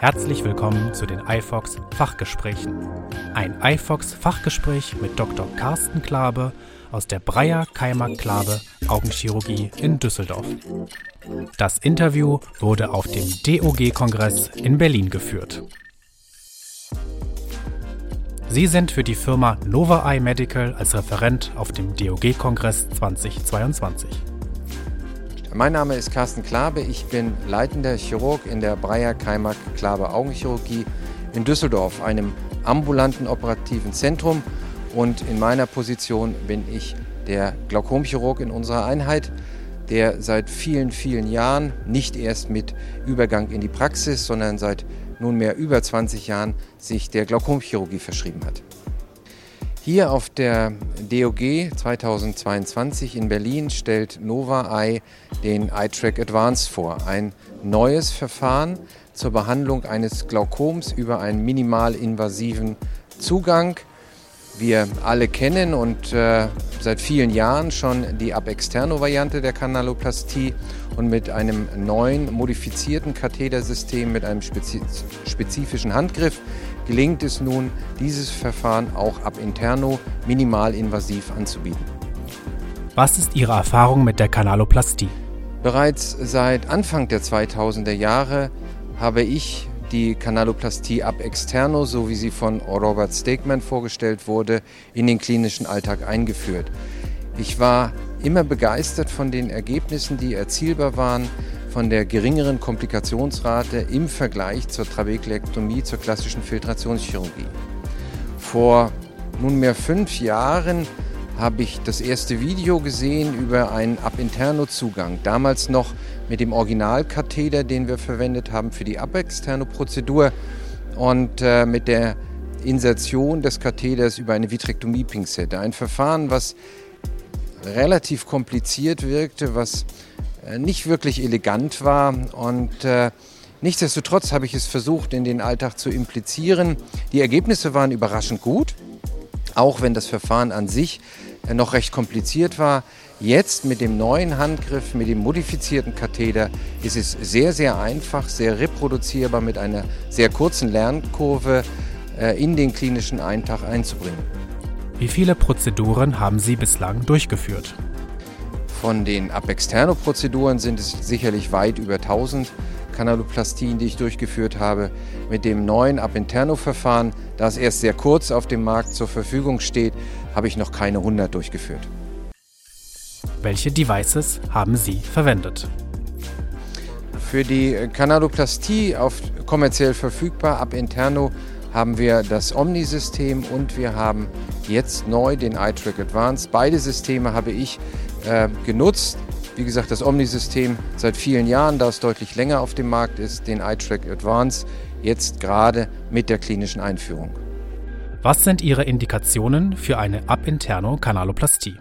Herzlich willkommen zu den iFox Fachgesprächen. Ein iFox Fachgespräch mit Dr. Carsten Klabe aus der Breyer Keimer Klabe Augenchirurgie in Düsseldorf. Das Interview wurde auf dem DOG-Kongress in Berlin geführt. Sie sind für die Firma Nova Eye Medical als Referent auf dem DOG-Kongress 2022. Mein Name ist Carsten Klabe, ich bin leitender Chirurg in der Breyer Keimer Klabe Augenchirurgie in Düsseldorf, einem ambulanten operativen Zentrum und in meiner Position bin ich der Glaukomchirurg in unserer Einheit, der seit vielen, vielen Jahren, nicht erst mit Übergang in die Praxis, sondern seit nunmehr über 20 Jahren sich der Glaukomchirurgie verschrieben hat. Hier auf der DOG 2022 in Berlin stellt Nova Eye den iTrack Advance vor, ein neues Verfahren zur Behandlung eines Glaukoms über einen minimalinvasiven Zugang. Wir alle kennen und äh, seit vielen Jahren schon die Ab-Externo-Variante der Kanaloplastie und mit einem neuen modifizierten Kathetersystem mit einem spezifischen Handgriff gelingt es nun, dieses Verfahren auch ab-interno minimalinvasiv anzubieten. Was ist Ihre Erfahrung mit der Kanaloplastie? Bereits seit Anfang der 2000er Jahre habe ich die Kanaloplastie ab externo, so wie sie von Robert Stegman vorgestellt wurde, in den klinischen Alltag eingeführt. Ich war immer begeistert von den Ergebnissen, die erzielbar waren, von der geringeren Komplikationsrate im Vergleich zur Trabekelektomie, zur klassischen Filtrationschirurgie. Vor nunmehr fünf Jahren habe ich das erste Video gesehen über einen Ab-Interno-Zugang. Damals noch mit dem Originalkatheter, den wir verwendet haben für die Ab-Externo-Prozedur und äh, mit der Insertion des Katheters über eine Vitrektomie-Pinzette. Ein Verfahren, was relativ kompliziert wirkte, was nicht wirklich elegant war und äh, nichtsdestotrotz habe ich es versucht in den Alltag zu implizieren. Die Ergebnisse waren überraschend gut, auch wenn das Verfahren an sich äh, noch recht kompliziert war. Jetzt mit dem neuen Handgriff, mit dem modifizierten Katheter ist es sehr, sehr einfach, sehr reproduzierbar mit einer sehr kurzen Lernkurve äh, in den klinischen Eintag einzubringen. Wie viele Prozeduren haben Sie bislang durchgeführt? Von den Ab-Externo-Prozeduren sind es sicherlich weit über 1000 Kanaloplastien, die ich durchgeführt habe. Mit dem neuen Ab-Interno-Verfahren, das erst sehr kurz auf dem Markt zur Verfügung steht, habe ich noch keine 100 durchgeführt. Welche Devices haben Sie verwendet? Für die Kanaloplastie auf kommerziell verfügbar ab Interno haben wir das Omni-System und wir haben jetzt neu den iTrack Advance. Beide Systeme habe ich äh, genutzt. Wie gesagt, das Omni-System seit vielen Jahren, da es deutlich länger auf dem Markt ist, den iTrack Advance jetzt gerade mit der klinischen Einführung. Was sind Ihre Indikationen für eine Ab-Interno-Kanaloplastie?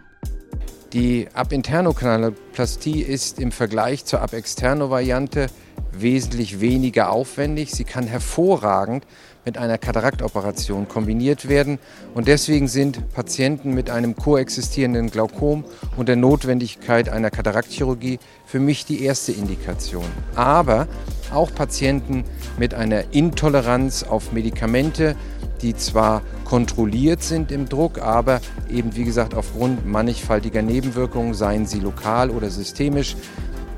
Die Ab-Interno-Kanaloplastie ist im Vergleich zur Ab-Externo-Variante wesentlich weniger aufwendig. Sie kann hervorragend mit einer Kataraktoperation kombiniert werden und deswegen sind Patienten mit einem koexistierenden Glaukom und der Notwendigkeit einer Kataraktchirurgie für mich die erste Indikation. Aber auch Patienten mit einer Intoleranz auf Medikamente, die zwar kontrolliert sind im Druck, aber eben wie gesagt aufgrund mannigfaltiger Nebenwirkungen, seien sie lokal oder systemisch,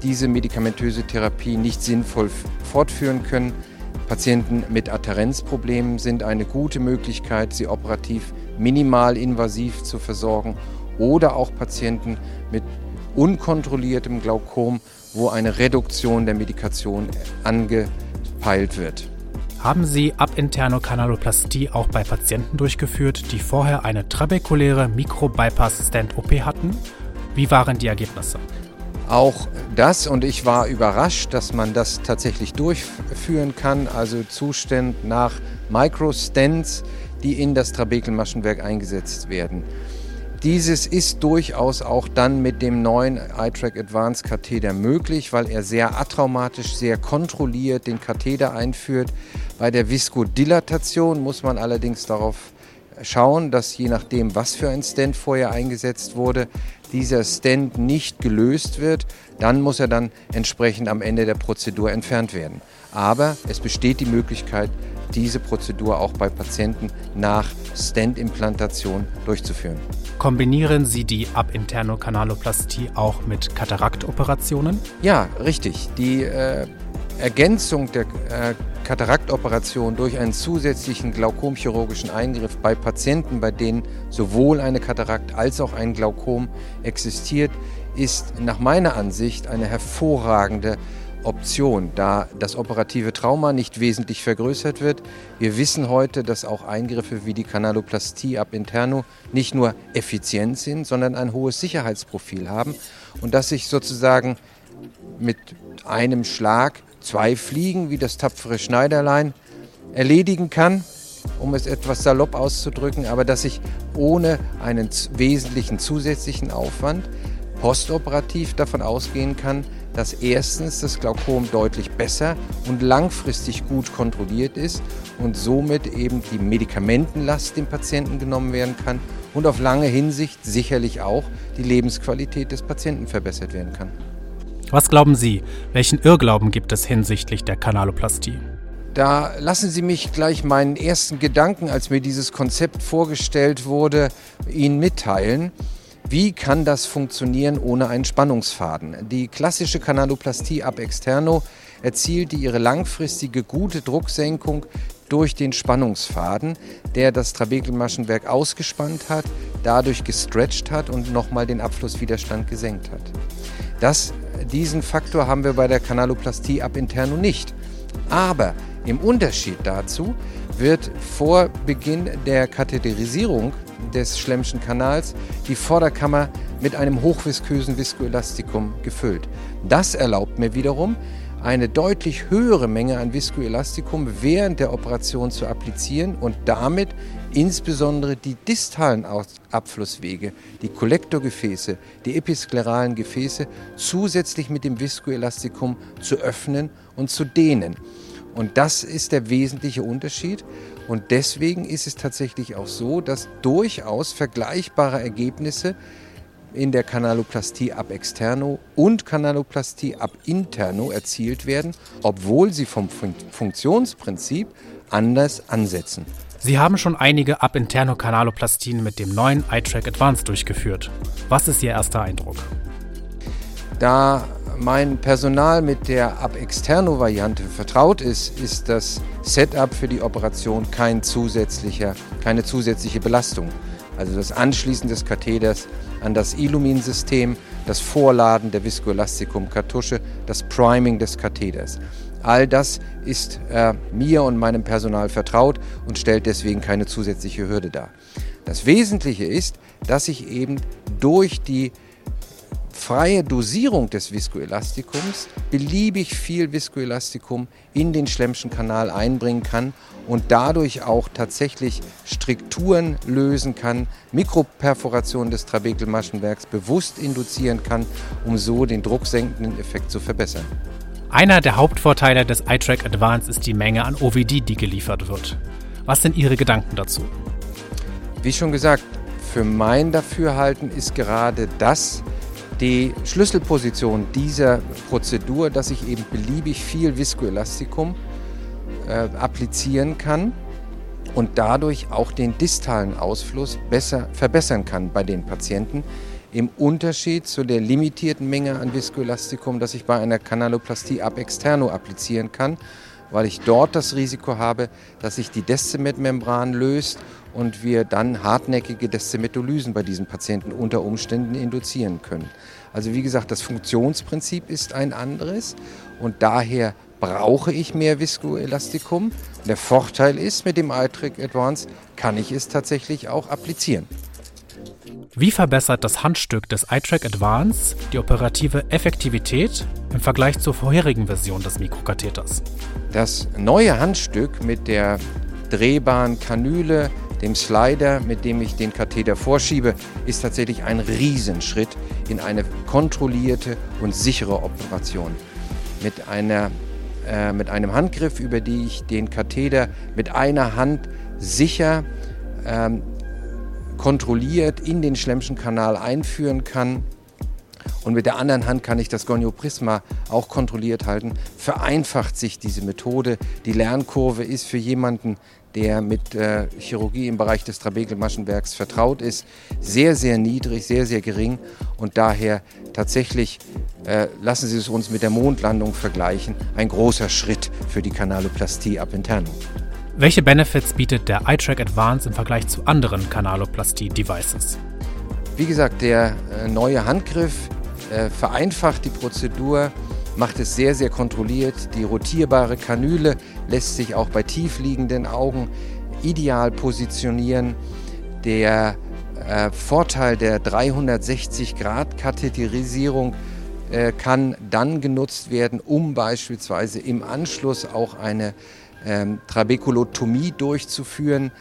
diese medikamentöse Therapie nicht sinnvoll fortführen können. Patienten mit Adherenzproblemen sind eine gute Möglichkeit, sie operativ minimal invasiv zu versorgen oder auch Patienten mit unkontrolliertem Glaukom, wo eine Reduktion der Medikation angepeilt wird. Haben Sie Ab-Interno-Kanaloplastie auch bei Patienten durchgeführt, die vorher eine trabekuläre Mikro-Bypass-Stent-OP hatten? Wie waren die Ergebnisse? Auch das und ich war überrascht, dass man das tatsächlich durchführen kann, also Zustand nach Microstents, die in das Trabekelmaschenwerk eingesetzt werden. Dieses ist durchaus auch dann mit dem neuen iTrack Advanced Katheter möglich, weil er sehr atraumatisch, sehr kontrolliert den Katheter einführt. Bei der Viskodilatation muss man allerdings darauf schauen, dass je nachdem, was für ein Stent vorher eingesetzt wurde, dieser Stent nicht gelöst wird. Dann muss er dann entsprechend am Ende der Prozedur entfernt werden. Aber es besteht die Möglichkeit, diese Prozedur auch bei Patienten nach Stent-Implantation durchzuführen. Kombinieren Sie die Abinterno-Kanaloplastie auch mit Kataraktoperationen? Ja, richtig. Die äh, Ergänzung der äh, Kataraktoperation durch einen zusätzlichen glaukomchirurgischen Eingriff bei Patienten, bei denen sowohl eine Katarakt als auch ein Glaukom existiert, ist nach meiner Ansicht eine hervorragende Option, da das operative Trauma nicht wesentlich vergrößert wird. Wir wissen heute, dass auch Eingriffe wie die Kanaloplastie ab interno nicht nur effizient sind, sondern ein hohes Sicherheitsprofil haben und dass sich sozusagen mit einem Schlag zwei Fliegen wie das tapfere Schneiderlein erledigen kann, um es etwas salopp auszudrücken, aber dass ich ohne einen wesentlichen zusätzlichen Aufwand postoperativ davon ausgehen kann, dass erstens das Glaukom deutlich besser und langfristig gut kontrolliert ist und somit eben die Medikamentenlast dem Patienten genommen werden kann und auf lange Hinsicht sicherlich auch die Lebensqualität des Patienten verbessert werden kann. Was glauben Sie, welchen Irrglauben gibt es hinsichtlich der Kanaloplastie? Da lassen Sie mich gleich meinen ersten Gedanken, als mir dieses Konzept vorgestellt wurde, Ihnen mitteilen. Wie kann das funktionieren ohne einen Spannungsfaden? Die klassische Kanaloplastie ab externo erzielte ihre langfristige gute Drucksenkung durch den Spannungsfaden, der das Trabekelmaschenwerk ausgespannt hat, dadurch gestretcht hat und nochmal den Abflusswiderstand gesenkt hat. Das, diesen Faktor haben wir bei der Kanaloplastie ab interno nicht. Aber im Unterschied dazu wird vor Beginn der Katheterisierung des Schlemmschen Kanals die Vorderkammer mit einem hochviskösen Viskoelastikum gefüllt. Das erlaubt mir wiederum, eine deutlich höhere Menge an Viskoelastikum während der Operation zu applizieren und damit insbesondere die distalen Abflusswege, die Kollektorgefäße, die episkleralen Gefäße zusätzlich mit dem Viskoelastikum zu öffnen und zu dehnen. Und das ist der wesentliche Unterschied. Und deswegen ist es tatsächlich auch so, dass durchaus vergleichbare Ergebnisse in der Kanaloplastie ab externo und Kanaloplastie ab interno erzielt werden, obwohl sie vom Funktionsprinzip anders ansetzen. Sie haben schon einige ab interno Kanaloplastien mit dem neuen iTrack Advanced durchgeführt. Was ist Ihr erster Eindruck? Da mein Personal mit der ab externo Variante vertraut ist, ist das Setup für die Operation kein zusätzlicher, keine zusätzliche Belastung. Also das Anschließen des Katheters an das Illumin-System, das Vorladen der Viskoelastikum-Kartusche, das Priming des Katheters. All das ist äh, mir und meinem Personal vertraut und stellt deswegen keine zusätzliche Hürde dar. Das Wesentliche ist, dass ich eben durch die freie Dosierung des Viskoelastikums beliebig viel Viskoelastikum in den Schlemmschen Kanal einbringen kann und dadurch auch tatsächlich Strikturen lösen kann, Mikroperforationen des Trabekelmaschenwerks bewusst induzieren kann, um so den drucksenkenden Effekt zu verbessern. Einer der Hauptvorteile des iTrack Advance ist die Menge an OVD, die geliefert wird. Was sind Ihre Gedanken dazu? Wie schon gesagt, für mein Dafürhalten ist gerade das, die Schlüsselposition dieser Prozedur, dass ich eben beliebig viel Viskoelastikum äh, applizieren kann und dadurch auch den distalen Ausfluss besser verbessern kann bei den Patienten. Im Unterschied zu der limitierten Menge an Viskoelastikum, das ich bei einer Kanaloplastie ab externo applizieren kann, weil ich dort das Risiko habe, dass sich die Descemet-Membran löst und wir dann hartnäckige Descemetolysen bei diesen Patienten unter Umständen induzieren können. Also wie gesagt, das Funktionsprinzip ist ein anderes und daher brauche ich mehr Viskoelastikum. Der Vorteil ist, mit dem iTrick Advance kann ich es tatsächlich auch applizieren. Wie verbessert das Handstück des iTrack Advance die operative Effektivität im Vergleich zur vorherigen Version des Mikrokatheters? Das neue Handstück mit der drehbaren Kanüle, dem Slider, mit dem ich den Katheter vorschiebe, ist tatsächlich ein Riesenschritt in eine kontrollierte und sichere Operation. Mit, einer, äh, mit einem Handgriff, über die ich den Katheter mit einer Hand sicher ähm, kontrolliert in den Schlemmschen Kanal einführen kann. Und mit der anderen Hand kann ich das Gonioprisma auch kontrolliert halten. Vereinfacht sich diese Methode. Die Lernkurve ist für jemanden, der mit äh, Chirurgie im Bereich des Trabekelmaschenwerks vertraut ist, sehr, sehr niedrig, sehr, sehr gering. Und daher tatsächlich, äh, lassen Sie es uns mit der Mondlandung vergleichen, ein großer Schritt für die Kanaloplastie ab interno. Welche Benefits bietet der iTrack Advance im Vergleich zu anderen Kanaloplastie-Devices? Wie gesagt, der äh, neue Handgriff äh, vereinfacht die Prozedur, macht es sehr, sehr kontrolliert. Die rotierbare Kanüle lässt sich auch bei tiefliegenden Augen ideal positionieren. Der äh, Vorteil der 360-Grad-Katheterisierung äh, kann dann genutzt werden, um beispielsweise im Anschluss auch eine ähm, Trabekulotomie durchzuführen,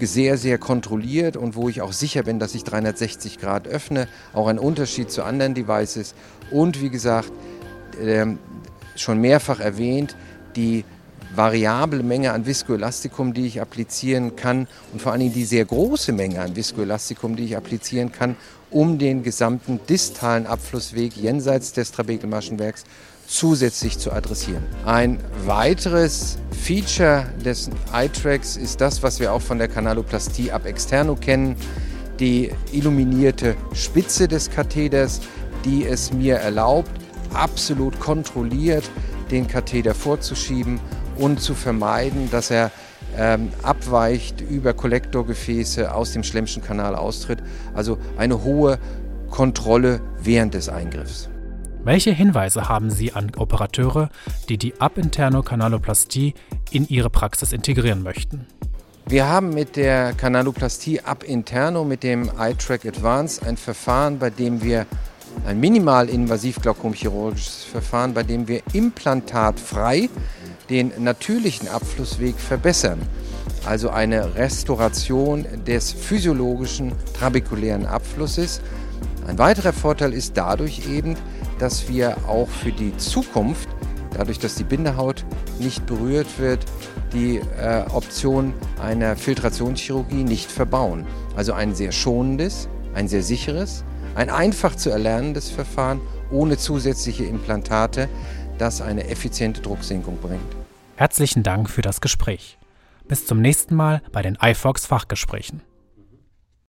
sehr, sehr kontrolliert und wo ich auch sicher bin, dass ich 360 Grad öffne. Auch ein Unterschied zu anderen Devices. Und wie gesagt, ähm, schon mehrfach erwähnt, die variable Menge an Viskoelastikum, die ich applizieren kann und vor allen Dingen die sehr große Menge an Viskoelastikum, die ich applizieren kann, um den gesamten distalen Abflussweg jenseits des Trabekelmaschenwerks zusätzlich zu adressieren. Ein weiteres Feature des iTracks ist das, was wir auch von der Kanaloplastie ab externo kennen, die illuminierte Spitze des Katheders, die es mir erlaubt, absolut kontrolliert den Katheter vorzuschieben und zu vermeiden, dass er ähm, abweicht über Kollektorgefäße aus dem Schlemmschen Kanal austritt. Also eine hohe Kontrolle während des Eingriffs. Welche Hinweise haben Sie an Operateure, die die Abinterno Kanaloplastie in ihre Praxis integrieren möchten? Wir haben mit der Kanaloplastie ab interno, mit dem iTrack Advance, ein Verfahren, bei dem wir ein minimal invasiv glaukomchirurgisches Verfahren, bei dem wir implantatfrei den natürlichen Abflussweg verbessern. Also eine Restauration des physiologischen trabekulären Abflusses. Ein weiterer Vorteil ist dadurch eben, dass wir auch für die Zukunft, dadurch, dass die Bindehaut nicht berührt wird, die äh, Option einer Filtrationschirurgie nicht verbauen. Also ein sehr schonendes, ein sehr sicheres, ein einfach zu erlernendes Verfahren ohne zusätzliche Implantate, das eine effiziente Drucksenkung bringt. Herzlichen Dank für das Gespräch. Bis zum nächsten Mal bei den iFox Fachgesprächen.